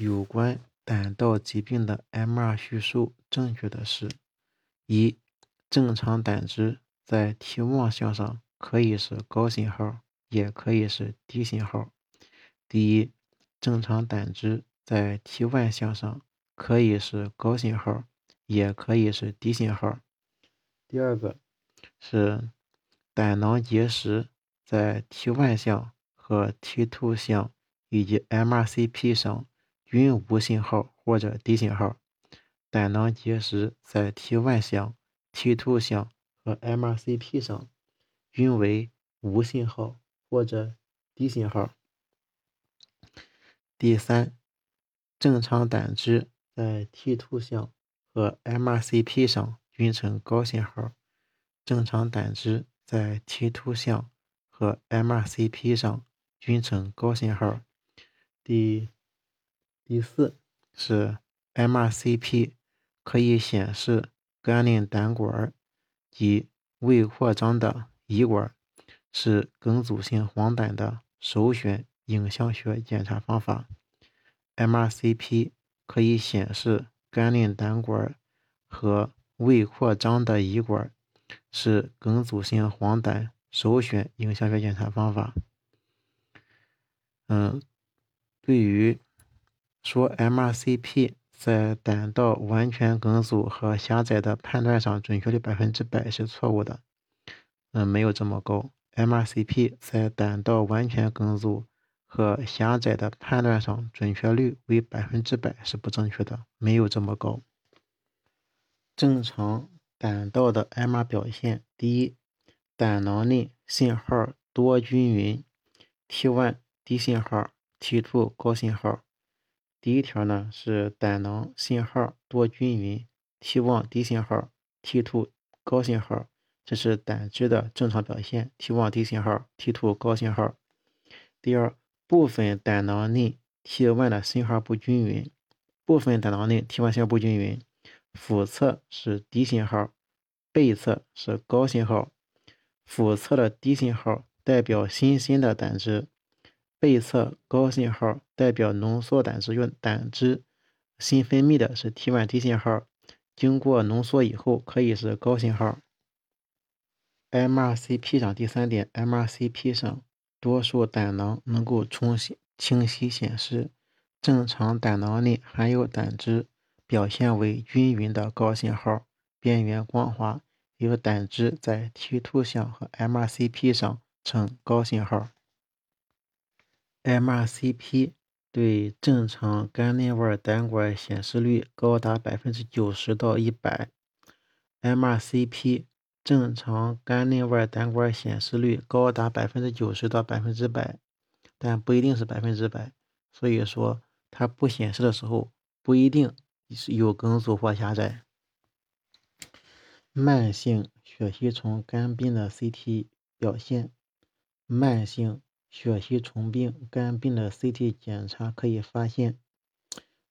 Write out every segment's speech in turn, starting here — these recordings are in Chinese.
有关胆道疾病的 MR 叙述正确的是：一、正常胆汁在 T 望向上可以是高信号，也可以是低信号。第一，正常胆汁在 T 外向上可以是高信号，也可以是低信号。第二个是胆囊结石在 T 外向和 T 凸向以及 MRCP 上。均无信号或者低信号，胆囊结石在 T 外向、T 凸向和 MRCP 上均为无信号或者低信号。第三，正常胆汁在 T 凸向和 MRCP 上均呈高信号，正常胆汁在 T 凸向和 MRCP 上均呈高信号。第第四是 MRCP 可以显示肝内胆管及未扩张的胰管，是梗阻性黄疸的首选影像学检查方法。MRCP 可以显示肝内胆管和未扩张的胰管，是梗阻性黄疸首选影像学检查方法。嗯，对于。说 MRCP 在胆道完全梗阻和狭窄的判断上准确率百分之百是错误的，嗯，没有这么高。MRCP 在胆道完全梗阻和狭窄的判断上准确率为百分之百是不正确的，没有这么高。正常胆道的 MR 表现：第一，胆囊内信号多均匀，T1 低信号，T2 高信号。第一条呢是胆囊信号多均匀，T1 低信号，T2 高信号，这是胆汁的正常表现。T1 低信号，T2 高信号。第二，部分胆囊内 T1 的信号不均匀，部分胆囊内 T1 信号不均匀，腹侧是低信号，背侧是高信号。腹侧的低信号代表新鲜的胆汁。背侧高信号代表浓缩胆汁，用胆汁新分泌的是 T1 低信号，经过浓缩以后可以是高信号。MRCP 上第三点，MRCP 上多数胆囊能够重新清晰显示正常胆囊内含有胆汁，表现为均匀的高信号，边缘光滑，有胆汁在 T 凸向和 MRCP 上呈高信号。MRCP 对正常肝内外胆管显示率高达百分之九十到一百。MRCP 正常肝内外胆管显示率高达百分之九十到百分之百，但不一定是百分之百。所以说，它不显示的时候，不一定是有梗阻或狭窄。慢性血吸虫肝病的 CT 表现，慢性。血吸虫病肝病的 CT 检查可以发现，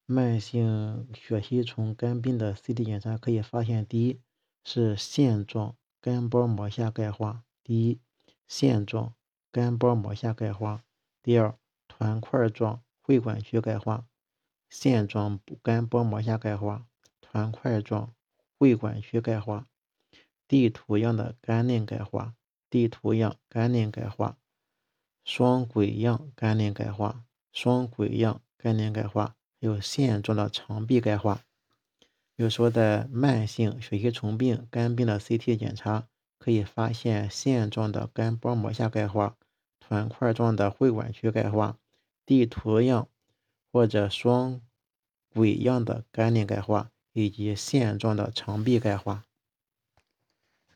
慢性血吸虫肝病的 CT 检查可以发现：第一是线状肝包膜下钙化；第一线状肝包膜下钙化；第二团块状会管区钙化；线状肝包膜下钙化，团块状会管区钙化，地图样的肝内钙化，地图样肝内钙化。双轨样肝内钙化，双轨样肝内钙化，还有线状的肠壁钙化。比如说，在慢性血吸虫病肝病的 CT 检查，可以发现线状的肝包膜下钙化、团块状的会管区钙化、地图样或者双轨样的肝内钙化，以及线状的肠壁钙化。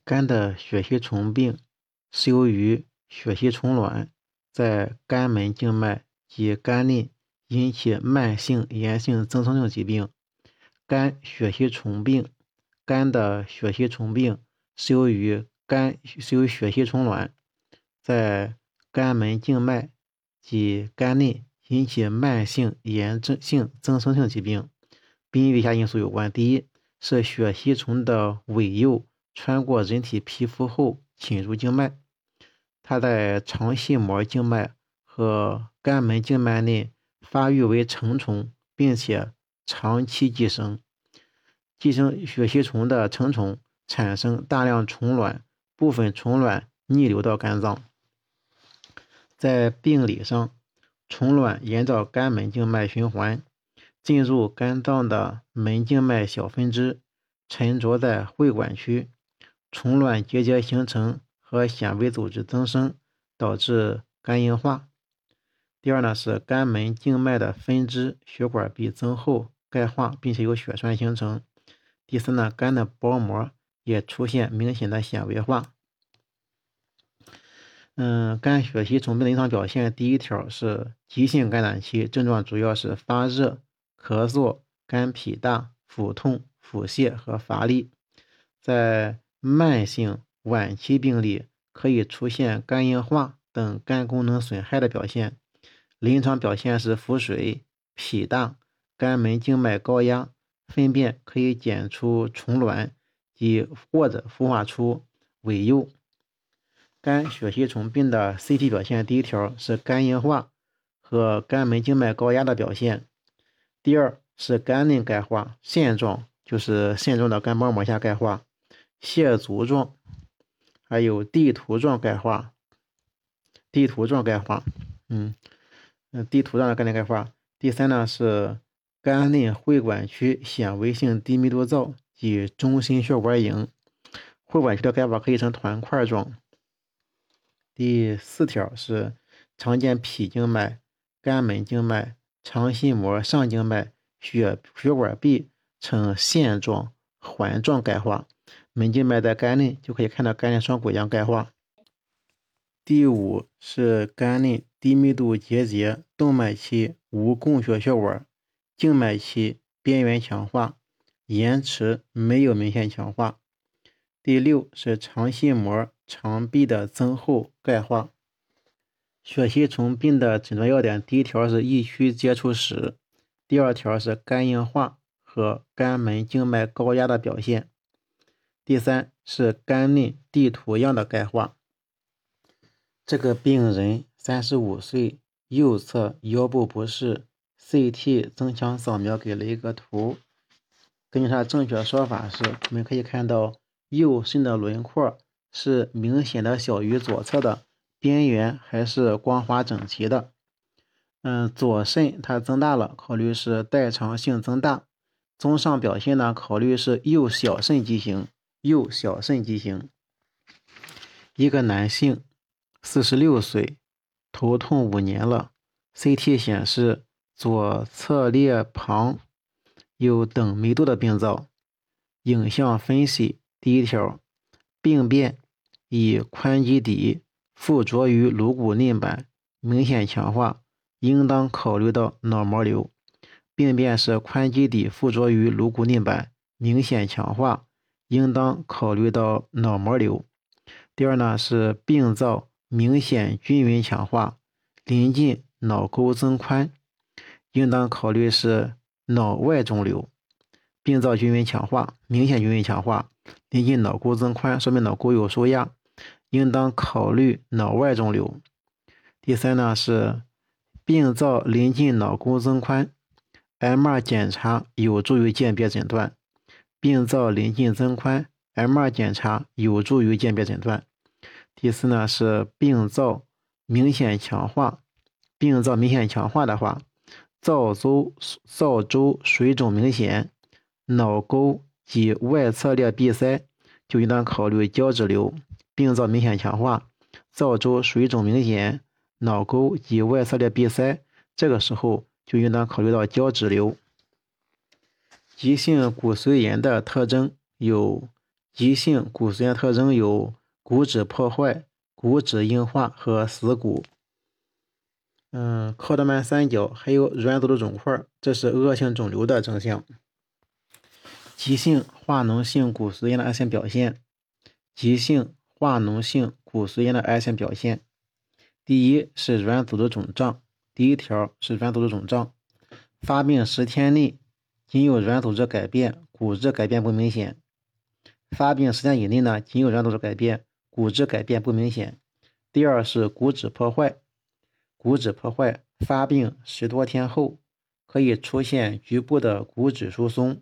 肝的血吸虫病是由于血吸虫卵。在肝门静脉及肝内引起慢性炎性增生性疾病。肝血吸虫病，肝的血吸虫病是由于肝是由血吸虫卵在肝门静脉及肝内引起慢性炎症性增生性疾病，并与以下因素有关：第一是血吸虫的尾幼穿过人体皮肤后侵入静脉。它在肠系膜静脉和肝门静脉内发育为成虫，并且长期寄生。寄生血吸虫的成虫产生大量虫卵，部分虫卵逆流到肝脏。在病理上，虫卵沿着肝门静脉循环，进入肝脏的门静脉小分支，沉着在会管区。虫卵结节形成和纤维组织增生，导致肝硬化。第二呢是肝门静脉的分支血管壁增厚、钙化，并且有血栓形成。第四呢，肝的包膜也出现明显的纤维化。嗯，肝血吸虫病的临床表现，第一条是急性感染期，症状主要是发热、咳嗽、肝脾大、腹痛、腹泻和乏力。在慢性晚期病例，可以出现肝硬化等肝功能损害的表现。临床表现是腹水、脾大、肝门静脉高压，粪便可以检出虫卵及或者孵化出伪幼。肝血吸虫病的 CT 表现，第一条是肝硬化和肝门静脉高压的表现，第二是肝内钙化线状，就是线状的肝包膜下钙化，蟹足状，还有地图状钙化，地图状钙化，嗯。嗯，地图上的钙内钙化。第三呢是肝内会管区纤维性低密度灶及中心血管影，会管区的钙化可以呈团块状。第四条是常见脾静脉、肝门静脉、肠系膜上静脉血血管壁呈线状、环状钙化，门静脉在肝内就可以看到肝内双股样钙化。第五是肝内低密度结节，动脉期无供血血管，静脉期边缘强化，延迟没有明显强化。第六是肠系膜肠壁的增厚钙化。血吸虫病的诊断要点，第一条是疫区接触史，第二条是肝硬化和肝门静脉高压的表现，第三是肝内地图样的钙化。这个病人三十五岁，右侧腰部不适，CT 增强扫描给了一个图。根据他正确说法是，我们可以看到右肾的轮廓是明显的小于左侧的，边缘还是光滑整齐的。嗯，左肾它增大了，考虑是代偿性增大。综上表现呢，考虑是右小肾畸形，右小肾畸形。一个男性。四十六岁，头痛五年了。CT 显示左侧裂旁有等密度的病灶。影像分析：第一条，病变以宽基底附着于颅骨内板，明显强化，应当考虑到脑膜瘤。病变是宽基底附着于颅骨内板，明显强化，应当考虑到脑膜瘤。第二呢是病灶。明显均匀强化，临近脑沟增宽，应当考虑是脑外肿瘤。病灶均匀强化，明显均匀强化，临近脑沟增宽，说明脑沟有受压，应当考虑脑外肿瘤。第三呢是病灶临近脑沟增宽，MR 检查有助于鉴别诊断。病灶临近增宽，MR 检查有助于鉴别诊断。第四呢是病灶明显强化，病灶明显强化的话，灶周灶周水肿明显，脑沟及外侧裂闭塞，就应当考虑胶质瘤。病灶明显强化，灶周水肿明显，脑沟及外侧裂闭塞，这个时候就应当考虑到胶质瘤。急性骨髓炎的特征有，急性骨髓炎特征有。骨质破坏、骨质硬化和死骨。嗯，考德曼三角还有软组织肿块，这是恶性肿瘤的征象。急性化脓性骨髓炎的癌性表现。急性化脓性骨髓炎的癌性表现，第一是软组织肿胀。第一条是软组织肿胀，发病十天内仅有软组织改变，骨质改变不明显。发病十天以内呢，仅有软组织改变。骨质改变不明显。第二是骨质破坏，骨质破坏发病十多天后，可以出现局部的骨质疏松，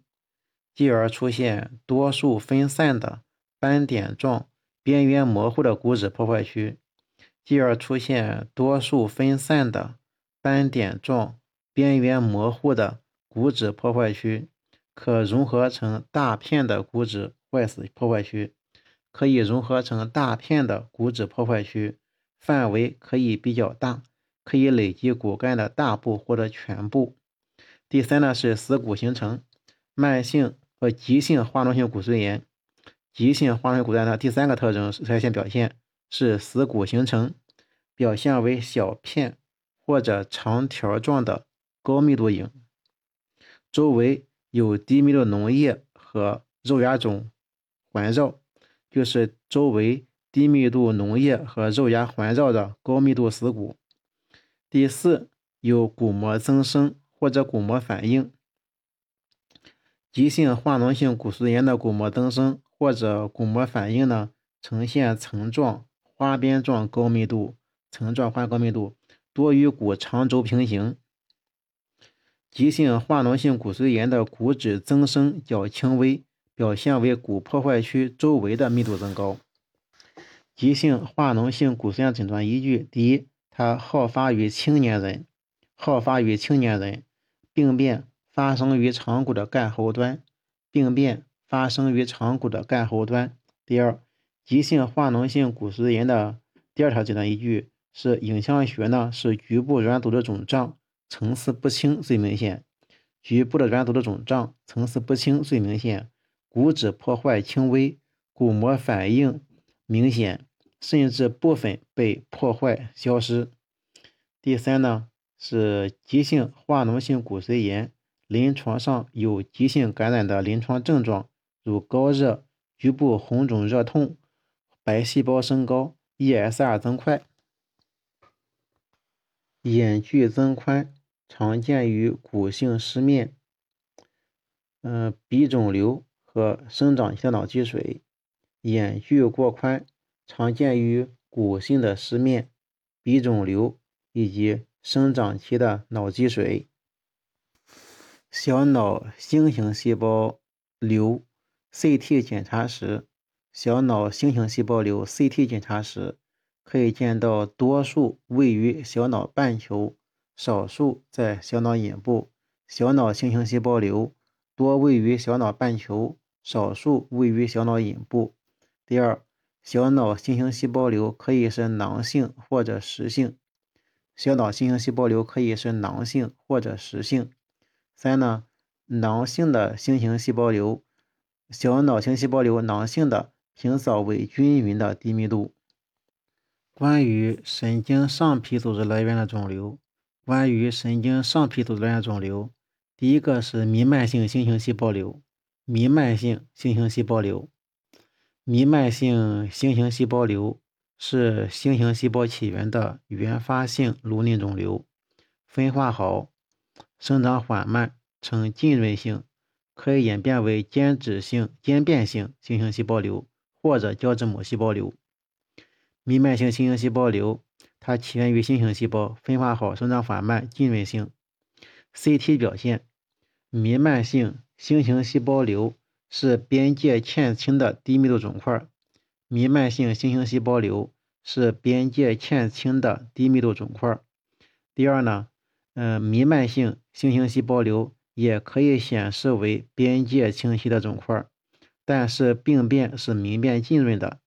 继而出现多数分散的斑点状、边缘模糊的骨质破坏区，继而出现多数分散的斑点状、边缘模糊的骨质破坏区，可融合成大片的骨质坏死破坏区，可以融合成大片的骨质破坏区，范围可以比较大，可以累积骨干的大部或者全部。第三呢是死骨形成，慢性和急性化脓性骨髓炎，急性化脓性骨髓炎的第三个特征是现表现是死骨形成，表现为小片或者长条状的高密度影，周围有低密度脓液和肉芽肿环绕，就是周围低密度脓液和肉芽环绕的高密度死骨。第四，有骨膜增生。或者骨膜反应，急性化脓性骨髓炎的骨膜增生或者骨膜反应呢，呈现层状、花边状高密度，层状花高密度多与骨长轴平行。急性化脓性骨髓炎的骨质增生较轻微，表现为骨破坏区周围的密度增高。急性化脓性骨髓炎诊断依据：第一，它好发于青年人，好发于青年人。病变发生于长骨的干喉端，病变发生于长骨的干喉端。第二，急性化脓性骨髓炎的第二条诊断依据是影像学呢，是局部软组织肿胀，层次不清最明显，局部的软组织肿胀层次不清最明显，骨质破坏轻微，骨膜反应明显，甚至部分被破坏消失。第三呢？是急性化脓性骨髓炎，临床上有急性感染的临床症状，如高热、局部红肿热痛、白细胞升高、ESR 增快、眼距增宽，常见于骨性失面、嗯鼻肿瘤和生长期的脑积水。眼距过宽，常见于骨性的失面、鼻肿瘤以及。生长期的脑积水、小脑星形细胞瘤 CT 检查时，小脑星形细胞瘤 CT 检查时可以见到多数位于小脑半球，少数在小脑隐部。小脑星形细胞瘤多位于小脑半球，少数位于小脑隐部。第二，小脑星形细胞瘤可以是囊性或者实性。小脑星形细胞瘤可以是囊性或者实性。三呢，囊性的星形细胞瘤，小脑型细胞瘤囊性的平扫为均匀的低密度。关于神经上皮组织来源的肿瘤，关于神经上皮组织来源肿瘤，第一个是弥漫性星形细胞瘤，弥漫性星形细胞瘤，弥漫性星形细胞瘤。是星形细胞起源的原发性颅内肿瘤，分化好，生长缓慢，呈浸润性，可以演变为间质性间变性星形细胞瘤或者胶质母细胞瘤。弥漫性星形细胞瘤，它起源于星形细胞，分化好，生长缓慢，浸润性。CT 表现，弥漫性星形细胞瘤是边界欠清的低密度肿块。弥漫性星形细胞瘤是边界欠清的低密度肿块。第二呢，嗯，弥漫性星形细胞瘤也可以显示为边界清晰的肿块，但是病变是明辨浸润的。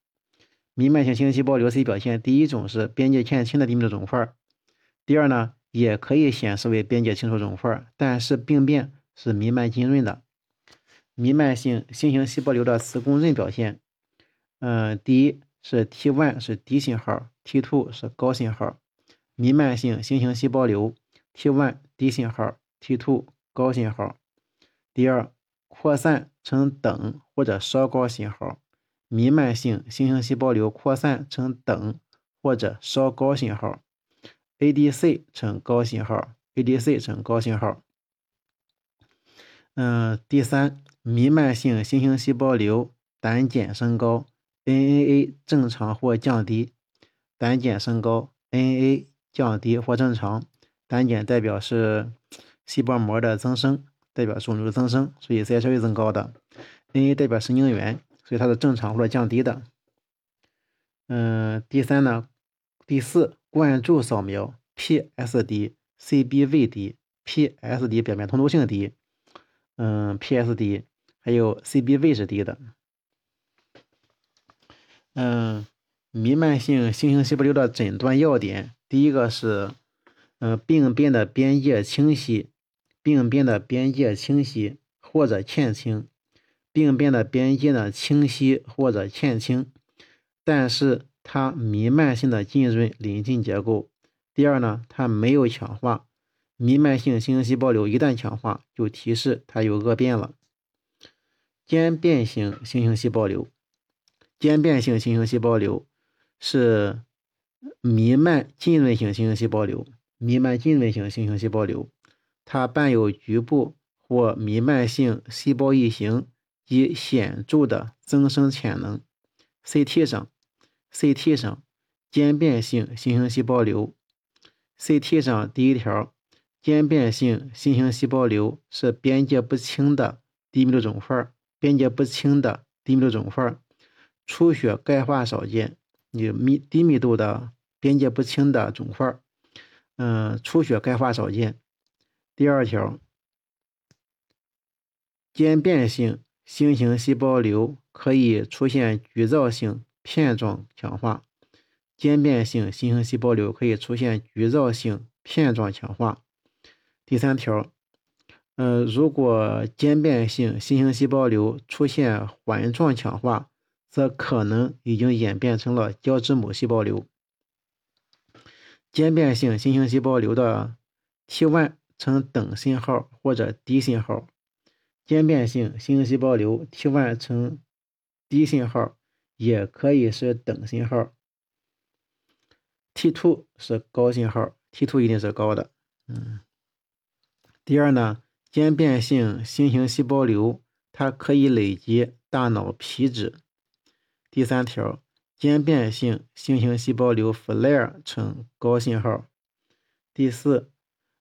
弥漫性星形细胞瘤 C 表现，第一种是边界欠清的低密度肿块，第二呢，也可以显示为边界清楚肿块，但是病变是弥漫浸润的。弥漫性星形细胞瘤的磁共振表现。嗯，第一是 T1 是低信号，T2 是高信号。弥漫性星形细胞瘤 T1 低信号，T2 高信号。第二，扩散呈等或者稍高信号。弥漫性星形细胞瘤扩散呈等或者稍高信号。ADC 呈高信号，ADC 呈高信号。嗯，第三，弥漫性星形细胞瘤胆碱升高。NAA 正常或降低，胆碱升高；NAA 降低或正常。胆碱代表是细胞膜的增生，代表肿瘤增生，所以 CSV 增高的。Na 代表神经元，所以它是正常或者降低的。嗯，第三呢，第四灌注扫描 PSD、CBV 低，PSD 表面通透性低，嗯，PSD 还有 CBV 是低的。嗯，弥漫性新型细胞瘤的诊断要点，第一个是，嗯，病变的边界清晰，病变的边界清晰或者欠清，病变的边界呢清晰或者欠清。但是它弥漫性的浸润邻近结构。第二呢，它没有强化。弥漫性新型细胞瘤一旦强化，就提示它有恶变了。间变性星形细胞瘤，间变性星形细胞瘤是弥漫浸润性星形细胞瘤。弥漫浸润性星形细胞瘤，它伴有局部或弥漫性细胞异形以显著的增生潜能。CT 上。CT 上间变性新型细胞瘤，CT 上第一条，间变性新型细胞瘤是边界不清的低密度肿块，边界不清的低密度肿块，出血钙化少见。你密低密度的边界不清的肿块，嗯，出血钙化少见。第二条，间变性新型细胞瘤可以出现局灶性。片状强化，间变性新型细胞瘤可以出现局灶性片状强化。第三条，呃，如果间变性新型细胞瘤出现环状强化，则可能已经演变成了胶质母细胞瘤。间变性新型细胞瘤的 T1 呈等信号或者低信号，间变性新型细胞瘤 T1 呈低信号。也可以是等信号，T2 是高信号，T2 一定是高的。嗯，第二呢，间变性新型细胞瘤它可以累积大脑皮质。第三条，间变性新型细胞瘤 FLAIR 呈高信号。第四，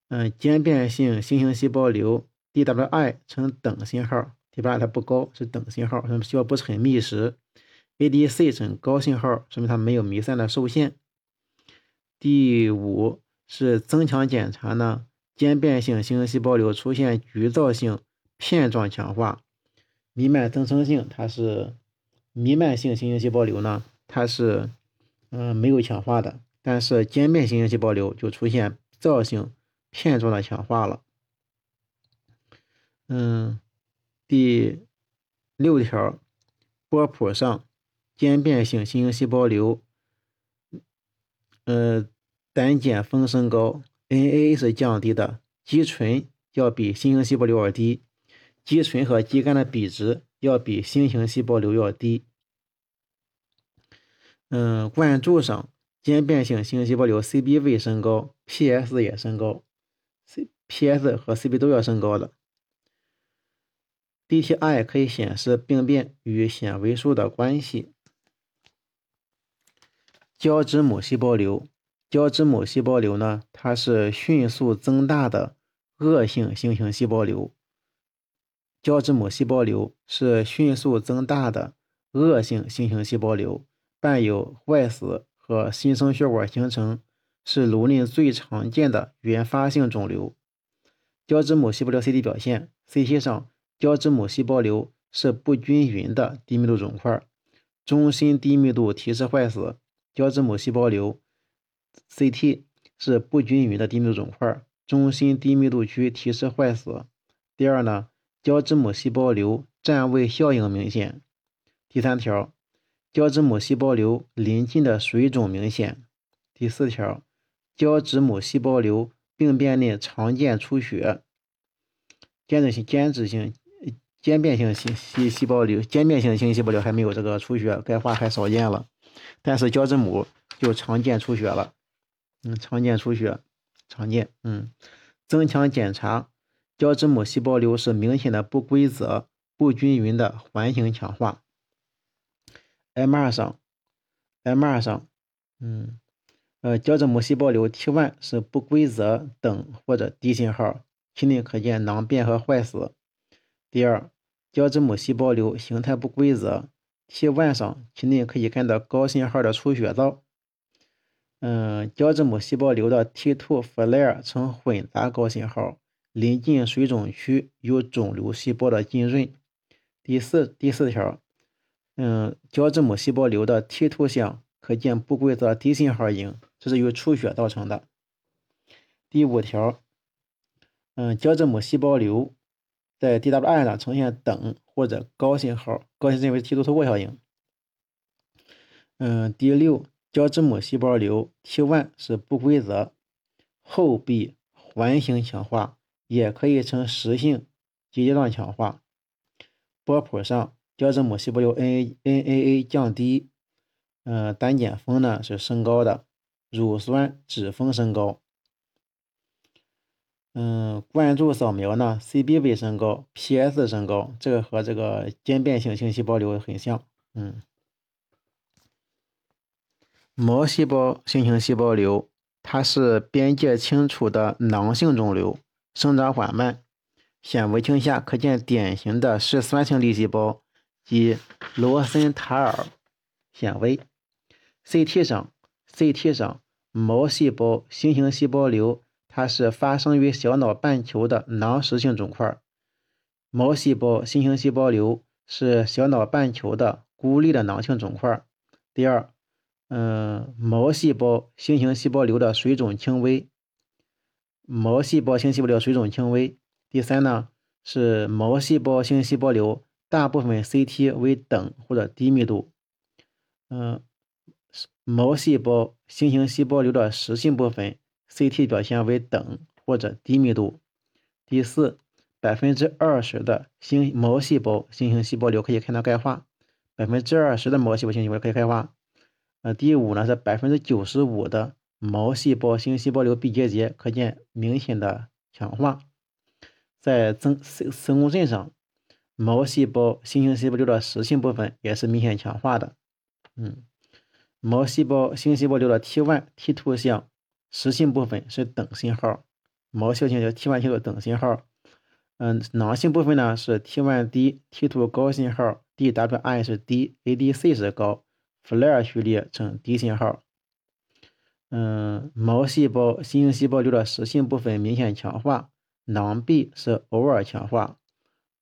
嗯，间变性新型细胞瘤 DWI 呈等信号，DWI 它不高，是等信号，细胞不是很密实。ADC 呈高信号，说明它没有弥散的受限。第五是增强检查呢，间变性新型细胞瘤出现局灶性片状强化，弥漫增生性它是弥漫性新型细胞瘤呢，它是嗯没有强化的，但是间变新型细胞瘤就出现灶性片状的强化了。嗯，第六条波谱上。间变性新型细胞瘤，呃，胆碱峰升高，NA 是降低的，肌醇要比新型细胞瘤要低，肌醇和肌酐的比值要比新型细胞瘤要低。嗯，灌注上，间变性新型细胞瘤 CBV 升高，PS 也升高，CPS 和 CB 都要升高的。DTI 可以显示病变与显微术的关系。胶质母细胞瘤，胶质母细胞瘤呢？它是迅速增大的恶性新型细胞瘤。胶质母细胞瘤是迅速增大的恶性新型细胞瘤，伴有坏死和新生血管形成，是颅内最常见的原发性肿瘤。胶质母细胞瘤 CT 表现：CT 上胶质母细胞瘤是不均匀的低密度肿块，中心低密度提示坏死。胶质母细胞瘤 CT 是不均匀的低密度肿块，中心低密度区提示坏死。第二呢，胶质母细胞瘤占位效应明显。第三条，胶质母细胞瘤邻近的水肿明显。第四条，胶质母细胞瘤病变内常见出血。间质性、间质性、间变性细细细胞瘤，间变性新细胞瘤还没有这个出血，钙化还少见了。但是胶质母就常见出血了，嗯，常见出血，常见，嗯，增强检查，胶质母细胞瘤是明显的不规则、不均匀的环形强化。MR 上，MR 上，嗯，呃，胶质母细胞瘤 T1 是不规则等或者低信号其内可见囊变和坏死。第二，胶质母细胞瘤形态不规则，T1 上其内可以看到高信号的出血灶。嗯，胶质母细胞瘤的 T2 flare 呈混杂高信号，临近水肿区有肿瘤细胞的浸润。第四第四条，嗯，胶质母细胞瘤的 T2 项可见不规则低信号影，这是由出血造成的。第五条，嗯，胶质母细胞瘤在 DWI 上呈现等或者高信号，高信认为 T2 突破效应。嗯，第六。胶质母细胞瘤 T1 是不规则后壁环形强化，也可以呈实性阶段强化。波谱上，胶质母细胞瘤 NANAA 降低，嗯，单碱峰呢是升高的，乳酸脂峰升高。嗯，灌注扫描呢，CBV 升高，PS 升高，这个和这个间变性性细胞瘤很像，嗯。毛细胞新型细胞瘤，它是边界清楚的囊性肿瘤，生长缓慢。显微镜下可见典型的嗜酸性粒细胞及罗森塔尔显微。CT 上，CT 上毛细胞新型细胞瘤，它是发生于小脑半球的囊实性肿块。毛细胞新型细胞瘤是小脑半球的孤立的囊性肿块。第二。嗯，毛细胞新型细胞瘤的水肿轻微，毛细胞新细胞瘤水肿轻微。第三呢是毛细胞新细胞瘤，大部分 CT 为等或者低密度。嗯，毛细胞新型细胞瘤的实性部分 CT 表现为等或者低密度。第四，百分之二十的星毛细胞新型细胞瘤可以看到钙化，百分之二十的毛细胞新细胞可以钙化。呃，第五呢是百分之九十五的毛细胞新细胞瘤闭结节可见明显的强化，在增生生物阵上，毛细胞新型细胞瘤的实性部分也是明显强化的。嗯，毛细胞新细胞瘤的 T1、T2 项实性部分是等信号，毛细胞瘤 T1、T2 等信号。嗯，囊性部分呢是 T1 低，T2 高信号，DWI 是低，ADC 是高。flare 序列呈低信号，嗯，毛细胞新型细胞瘤的实性部分明显强化，囊壁是偶尔强化。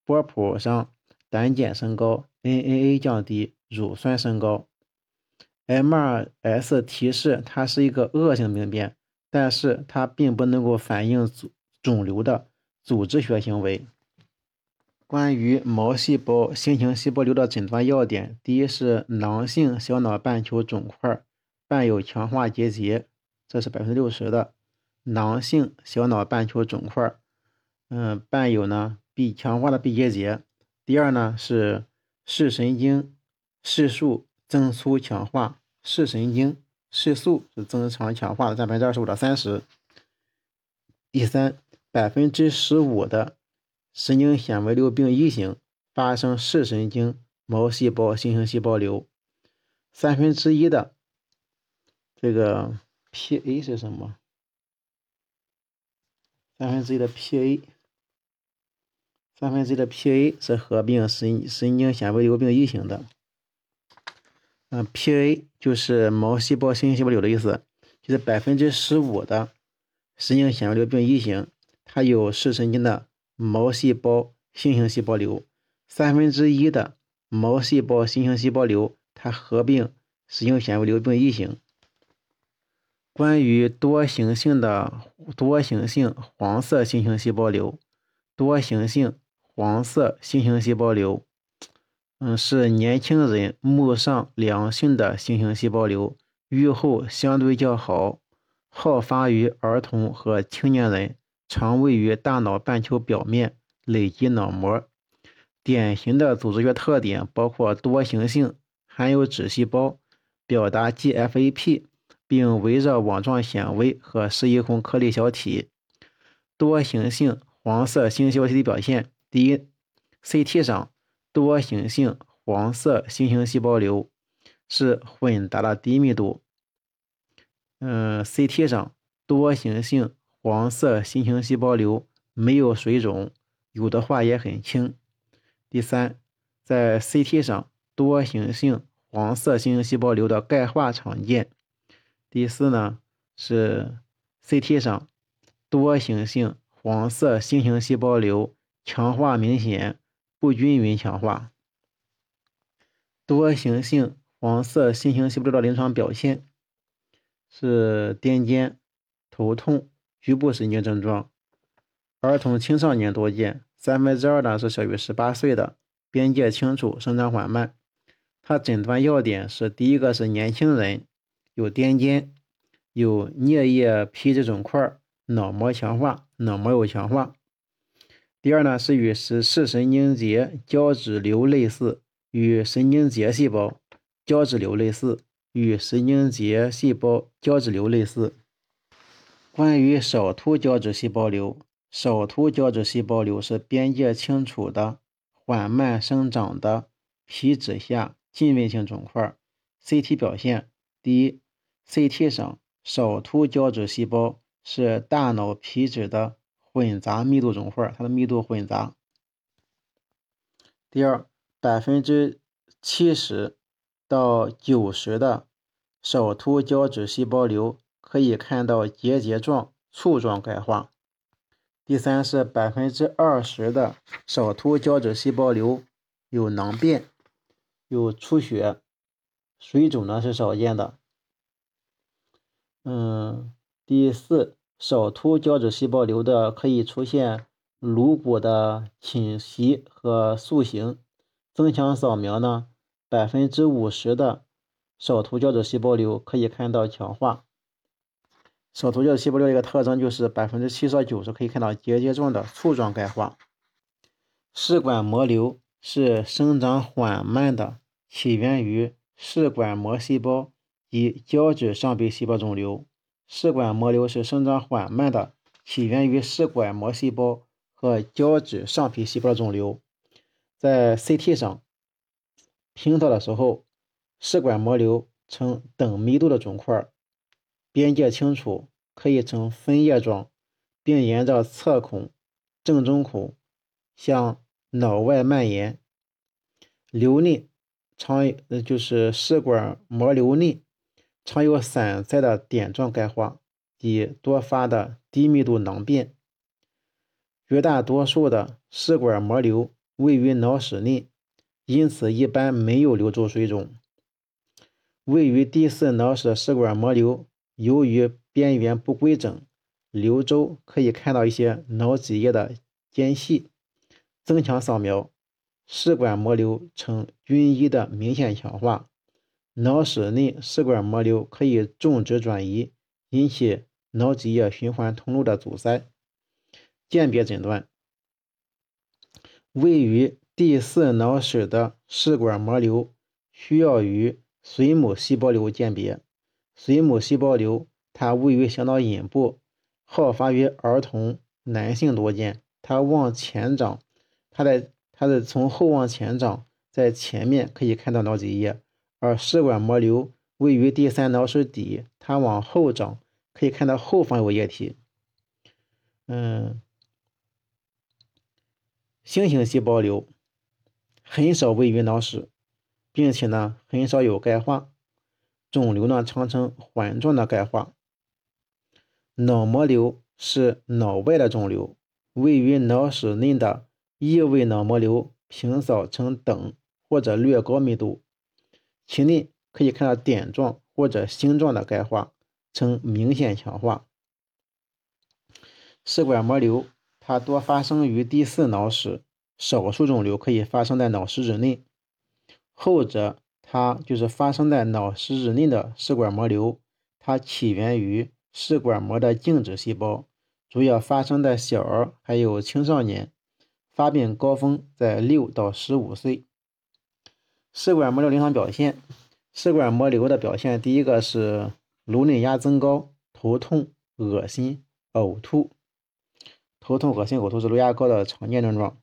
波谱上胆碱升高，NAA 降低，乳酸升高。MRS 提示它是一个恶性病变，但是它并不能够反映肿肿瘤的组织学行为。关于毛细胞新型细胞瘤的诊断要点，第一是囊性小脑半球肿块伴有强化结节，这是百分之六十的囊性小脑半球肿块，嗯，伴有呢闭强化的闭结节。第二呢是视神经视束增粗强化，视神经视素是增长强化的，占百分之二十五到三十。第三，百分之十五的。神经纤维瘤病一型发生视神经毛细胞新型细胞瘤，三分之一的这个 PA 是什么？三分之一的 PA，三分之一的 PA 是合并神神经纤维瘤病一型的。嗯，PA 就是毛细胞新型细胞瘤的意思，就是百分之十五的神经纤维瘤病一型，它有视神经的。毛细胞新型细胞瘤，三分之一的毛细胞新型细胞瘤，它合并神经纤维瘤病一型。关于多形性的多形性黄色新型细胞瘤，多形性黄色新型细胞瘤，嗯，是年轻人目上良性的新型细胞瘤，预后相对较好，好发于儿童和青年人。常位于大脑半球表面，累积脑膜。典型的组织学特点包括多形性，含有脂细胞，表达 GFAP，并围绕网状纤维和十一孔颗粒小体。多形性黄色新细胞体的表现：第一，CT 上多形性黄色新型细胞瘤是混杂的低密度。嗯，CT 上多形性。黄色新型细胞瘤没有水肿，有的话也很轻。第三，在 CT 上多形性黄色新型细胞瘤的钙化常见。第四呢是 CT 上多形性黄色新型细胞瘤强化明显，不均匀强化。多形性黄色新型细胞的临床表现是癫痫、头痛、局部神经症状，儿童青少年多见，三分之二呢是小于十八岁的，边界清楚，生长缓慢。它诊断要点是：第一个是年轻人，有癫痫，有颞叶皮质肿块，脑膜强化，脑膜有强化。第二呢是与视视神经节胶质瘤类似。与神经节细胞胶质瘤类似，与神经节细胞胶质瘤类似。关于少突胶质细胞瘤，少突胶质细胞瘤是边界清楚的、缓慢生长的皮脂下浸润性肿块。CT 表现：第一，CT 上少突胶质细胞是大脑皮质的混杂密度肿块，它的密度混杂。第二。百分之七十到九十的少突胶质细胞瘤可以看到结节状、簇状钙化。第三是百分之二十的少突胶质细胞瘤有囊变、有出血、水肿呢是少见的。嗯，第四，少突胶质细胞瘤的可以出现颅骨的侵袭和塑形。增强扫描呢，百分之五十的少突胶质细胞瘤可以看到强化。少突胶质细胞瘤的一个特征就是百分之七十到九十可以看到结节状的簇状钙化。试管膜瘤是生长缓慢的，起源于试管膜细胞及胶质上皮细胞肿瘤。试管膜瘤是生长缓慢的，起源于试管膜细胞和胶质上皮细胞肿瘤。在 CT 上平扫的时候，试管膜瘤呈等密度的肿块，边界清楚，可以呈分叶状，并沿着侧孔、正中孔向脑外蔓延。瘤内常就是试管膜瘤内常有散在的点状钙化及多发的低密度囊变。绝大多数的试管膜瘤。位于脑室内，因此一般没有瘤周水肿。位于第四脑室试管膜瘤，由于边缘不规整，瘤周可以看到一些脑脊液的间隙。增强扫描，试管膜瘤呈均一的明显强化。脑室内视管膜瘤可以种植转移，引起脑脊液循环通路的阻塞。鉴别诊断。位于第四脑室的视管膜瘤需要与髓母细胞瘤鉴别。髓母细胞瘤它位于小脑隐部，好发于儿童，男性多见。它往前长，它在它的从后往前长，在前面可以看到脑脊液。而视管膜瘤位于第三脑室底，它往后长，可以看到后方有液体。嗯。星形细胞瘤很少位于脑室，并且呢很少有钙化，肿瘤呢常呈环状的钙化。脑膜瘤是脑外的肿瘤，位于脑室内的异位脑膜瘤平扫呈等或者略高密度，其内可以看到点状或者星状的钙化，呈明显强化。视管膜瘤。它多发生于第四脑室，少数肿瘤可以发生在脑实质内。后者，它就是发生在脑实质内的视管膜瘤，它起源于视管膜的静止细胞，主要发生在小儿还有青少年，发病高峰在六到十五岁。试管膜瘤临床表现，试管膜瘤的表现，第一个是颅内压增高、头痛、恶心、呕吐。头痛、恶心、呕吐是颅压高的常见症状。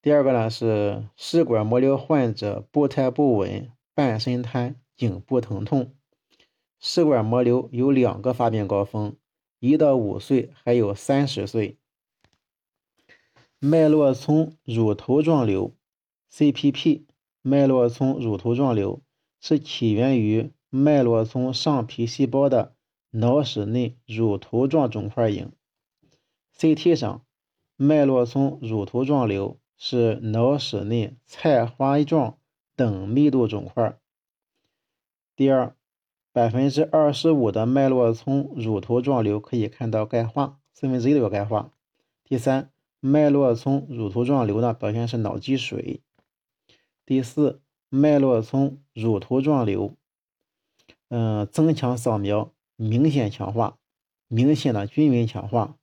第二个呢是试管膜瘤患者步态不稳、半身瘫、颈部疼痛。试管膜瘤有两个发病高峰，一到五岁，还有三十岁。脉络丛乳头状瘤 （CPP）。脉络丛乳头状瘤是起源于脉络丛上皮细胞的脑室内乳头状肿块影。CT 上，脉络丛乳头状瘤是脑室内菜花状等密度肿块。第二，百分之二十五的脉络丛乳头状瘤可以看到钙化，四分之一都有钙化。第三，脉络丛乳头状瘤呢表现是脑积水。第四，脉络丛乳头状瘤，嗯，增强扫描明显强化，明显的均匀强化。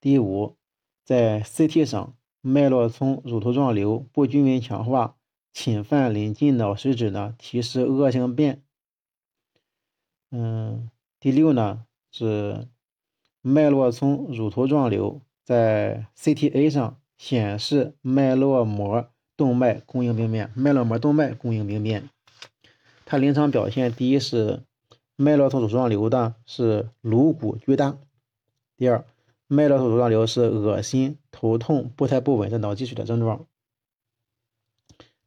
第五，在 CT 上，脉络丛乳头状瘤不均匀强化，侵犯临近脑实质呢，提示恶性变。嗯，第六呢是脉络丛乳头状瘤在 CTA 上。显示脉络膜动脉供应病变，脉络膜动脉供应病变。它临床表现，第一是脉络丛乳状瘤的是颅骨巨大；第二，脉络丛乳头状瘤是恶心、头痛、步态不稳的脑积水的症状；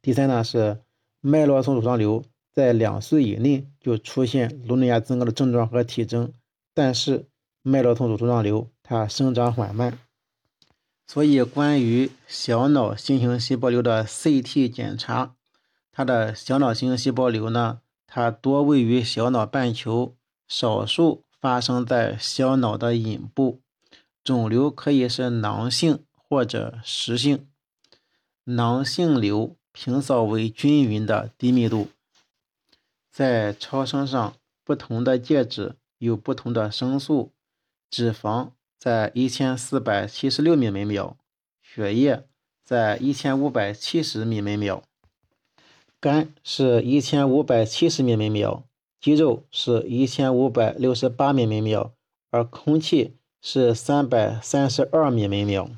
第三呢是脉络丛乳头状瘤在两岁以内就出现颅内压增高的症状和体征，但是脉络丛乳头状瘤它生长缓慢。所以，关于小脑新型细胞瘤的 CT 检查，它的小脑新型细胞瘤呢，它多位于小脑半球，少数发生在小脑的隐部。肿瘤可以是囊性或者实性。囊性瘤平扫为均匀的低密度。在超声上，不同的介质有不同的声速，脂肪。在一千四百七十六米每秒，血液在一千五百七十米每秒，肝是一千五百七十米每秒，肌肉是一千五百六十八米每秒，而空气是三百三十二米每秒。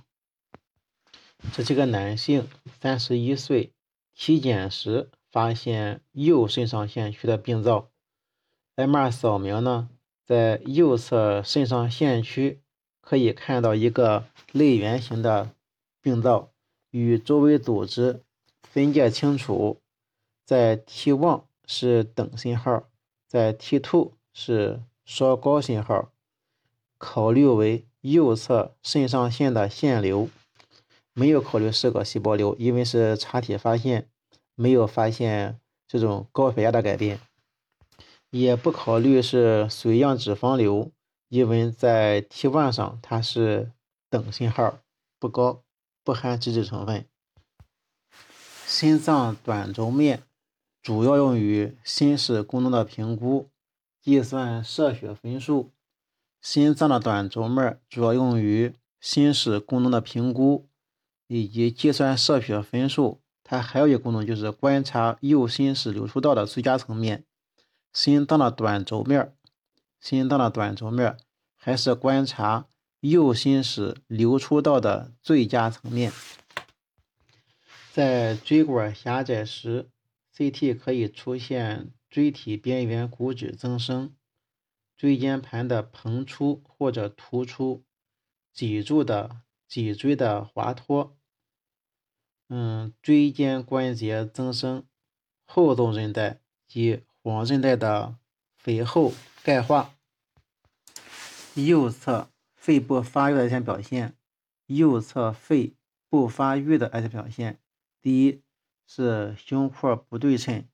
这是个男性，三十一岁，体检时发现右肾上腺区的病灶，MR 扫描呢，在右侧肾上腺区。可以看到一个类圆形的病灶，与周围组织分界清楚。在 T1 是等信号，在 T2 是稍高信号，考虑为右侧肾上腺的腺瘤，没有考虑是个细胞瘤，因为是查体发现，没有发现这种高血压的改变，也不考虑是髓样脂肪瘤。因为在 T1 上它是等信号，不高，不含脂质成分。心脏短轴面主要用于心室功能的评估，计算射血分数。心脏的短轴面主要用于心室功能的评估以及计算射血分数。它还有一个功能就是观察右心室流出道的最佳层面。心脏的短轴面，心脏的短轴面。还是观察右心室流出道的最佳层面。在椎管狭窄时，CT 可以出现椎体边缘骨质增生、椎间盘的膨出或者突出、脊柱的脊椎的滑脱，嗯，椎间关节增生、后纵韧带及黄韧带的肥厚钙化。右侧肺部发育的一些表现，右侧肺部发育的一些表现，第一是胸廓不对称，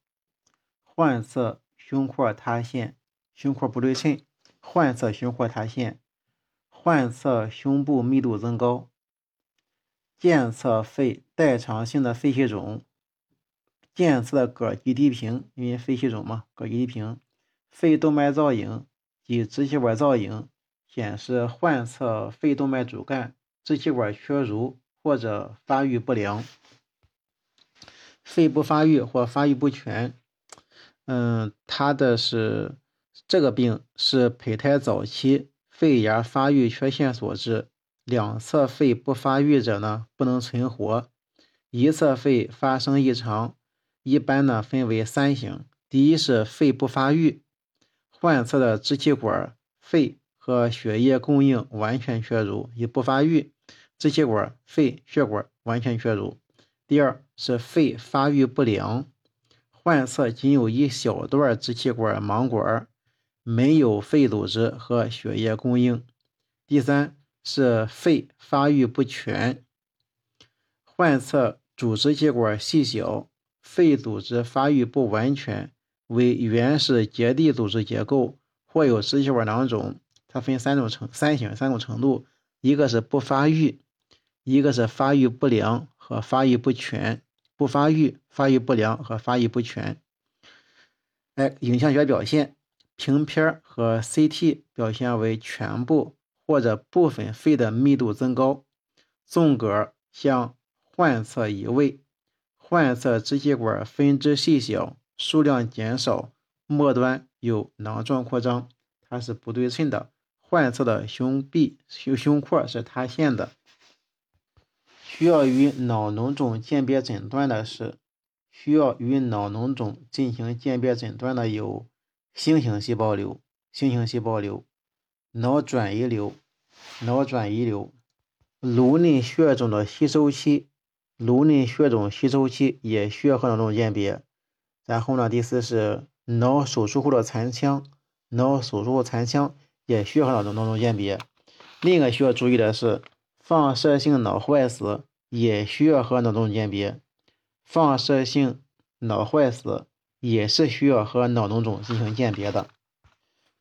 患侧胸廓塌陷，胸廓不对称，患侧胸廓塌陷，患侧胸部密度增高，间侧肺代偿性的肺气肿，间侧的膈肌低平，因为肺气肿嘛，膈肌低平，肺动脉造影及支气管造影。显示患侧肺动脉主干支气管缺如或者发育不良，肺部发育或发育不全。嗯，他的是这个病是胚胎早期肺芽发育缺陷所致。两侧肺不发育者呢不能存活。一侧肺发生异常，一般呢分为三型。第一是肺不发育，患侧的支气管肺。和血液供应完全缺如，已不发育。支气管、肺、血管完全缺乳；第二是肺发育不良，患侧仅有一小段支气管盲管，没有肺组织和血液供应；第三是肺发育不全，患侧主支气管细小，肺组织发育不完全，为原始结缔组织结构，或有支气管囊肿。它分三种程三型三种程度，一个是不发育，一个是发育不良和发育不全。不发育、发育不良和发育不全。哎，影像学表现，平片和 CT 表现为全部或者部分肺的密度增高，纵隔向患侧移位，患侧支气管分支细小，数量减少，末端有囊状扩张，它是不对称的。患侧的胸壁、胸胸廓是塌陷的。需要与脑脓肿鉴别诊断的是，需要与脑脓肿进行鉴别诊断的有星形细胞瘤、星形细胞瘤、脑转移瘤、脑转移瘤、颅内血肿的吸收期、颅内血肿吸收期也需要和脑肿鉴别。然后呢，第四是脑手术后的残腔，脑手术后残腔。也需要和脑中脑中鉴别。另一个需要注意的是，放射性脑坏死也需要和脑中鉴别。放射性脑坏死也是需要和脑脓肿进行鉴别的。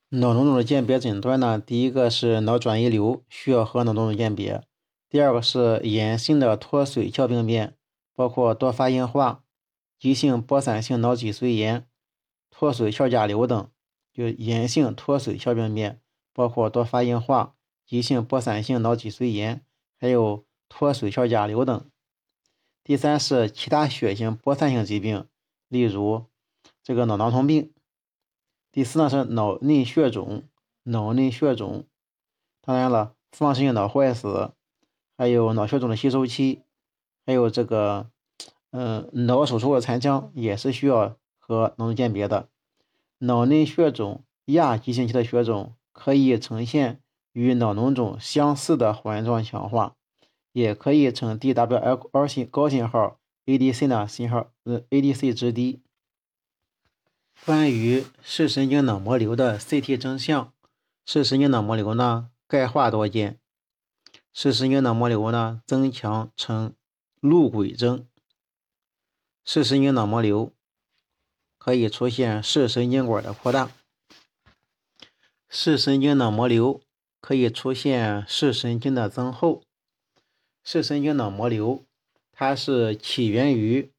脑脓肿的鉴别诊断呢，第一个是脑转移瘤，需要和脑脓肿鉴别；第二个是炎性的脱髓鞘病变，包括多发硬化、急性播散性脑脊髓炎、脱髓鞘甲瘤等，就炎性脱髓鞘病变。包括多发硬化、急性播散性脑脊髓炎，还有脱髓鞘甲瘤等。第三是其他血型播散性疾病，例如这个脑囊虫病。第四呢是脑内血肿，脑内血肿。当然了，放射性脑坏死，还有脑血肿的吸收期，还有这个嗯脑手术的残腔也是需要和脑鉴别的。脑内血肿亚急性期的血肿。可以呈现与脑脓肿相似的环状强化，也可以呈 DWL 信高信号，ADC 呢信号呃 ADC 值低。关于视神经脑膜瘤的 CT 征象，视神经脑膜瘤呢钙化多见，视神经脑膜瘤呢增强呈路轨征，视神经脑膜瘤可以出现视神经管的扩大。视神经脑膜瘤可以出现视神经的增厚。视神经脑膜瘤，它是起源于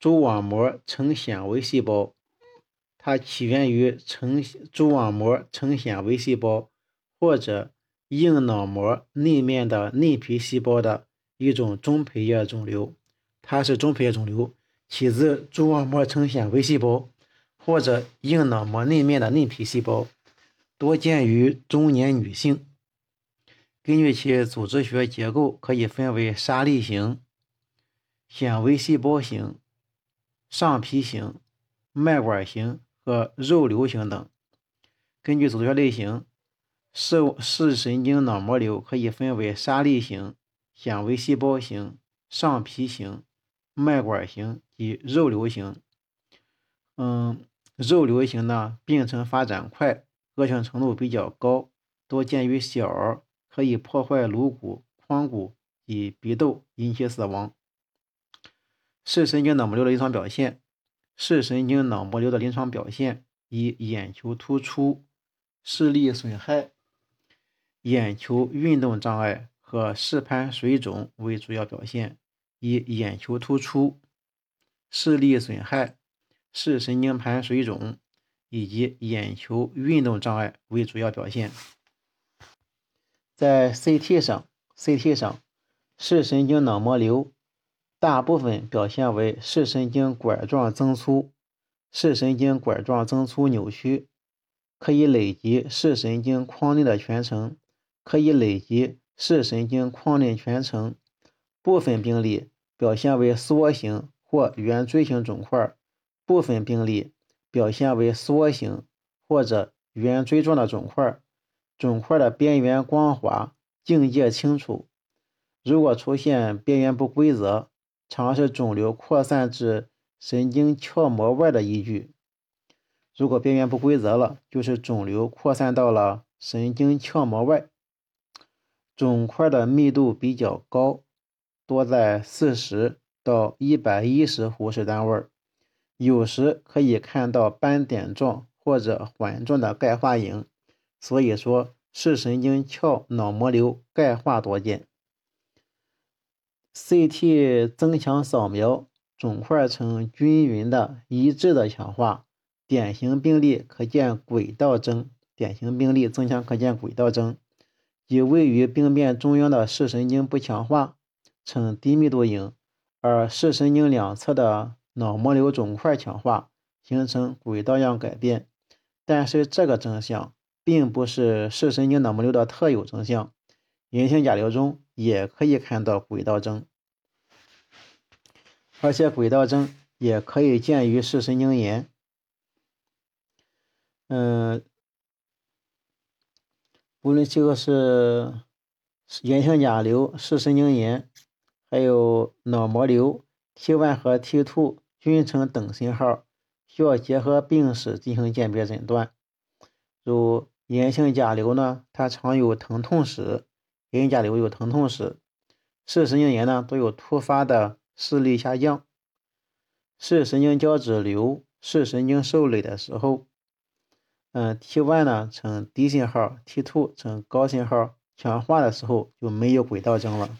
蛛网膜呈纤维细胞，它起源于呈蛛网膜呈纤维细胞或者硬脑膜内面的内皮细胞的一种中胚叶肿瘤。它是中胚叶肿瘤，起自蛛网膜呈纤维细胞或者硬脑膜内面的内皮细胞。多见于中年女性。根据其组织学结构，可以分为沙粒型、纤维细胞型、上皮型、脉管型和肉瘤型等。根据组织学类型，视视神经脑膜瘤可以分为沙粒型、纤维细胞型、上皮型、脉管型及肉瘤型。嗯，肉瘤型呢，病程发展快。恶性程度比较高，多见于小儿，可以破坏颅骨、眶骨及鼻窦，引起死亡。视神经脑膜瘤的临床表现，视神经脑膜瘤的临床表现以眼球突出、视力损害、眼球运动障碍和视盘水肿为主要表现。以眼球突出、视力损害、视神经盘水肿。以及眼球运动障碍为主要表现。在 CT 上，CT 上视神经脑膜瘤大部分表现为视神经管状增粗、视神经管状增粗扭曲，可以累及视神经眶内的全程，可以累及视神经眶内全程。部分病例表现为梭形或圆锥形肿块，部分病例。表现为梭形或者圆锥状的肿块，肿块的边缘光滑，境界清楚。如果出现边缘不规则，常是肿瘤扩散至神经鞘膜外的依据。如果边缘不规则了，就是肿瘤扩散到了神经鞘膜外，肿块的密度比较高，多在四十到一百一十胡氏单位，有时可以看到斑点状或者环状的钙化影。所以说，视神经鞘脑膜瘤钙化多见。CT 增强扫描，肿块呈均匀的、一致的强化。典型病例可见轨道征，典型病例增强可见轨道征，即位于病变中央的视神经不强化，呈低密度影，而视神经两侧的脑膜瘤肿块强化，形成轨道样改变。但是这个征象并不是视神经脑膜瘤的特有征象，隐性甲瘤中也可以看到轨道征，而且轨道征也可以见于视神经炎。嗯，无论这个是炎性甲瘤、视神经炎，还有脑膜瘤，T1 和 T2 均呈等信号，需要结合病史进行鉴别诊断。如炎性甲瘤呢，它常有疼痛史，炎甲瘤有疼痛史；视神经炎呢，都有突发的视力下降。视神经胶质瘤、视神经受累的时候。嗯，T1 呢呈低信号，T2 呈高信号，强化的时候就没有轨道征了。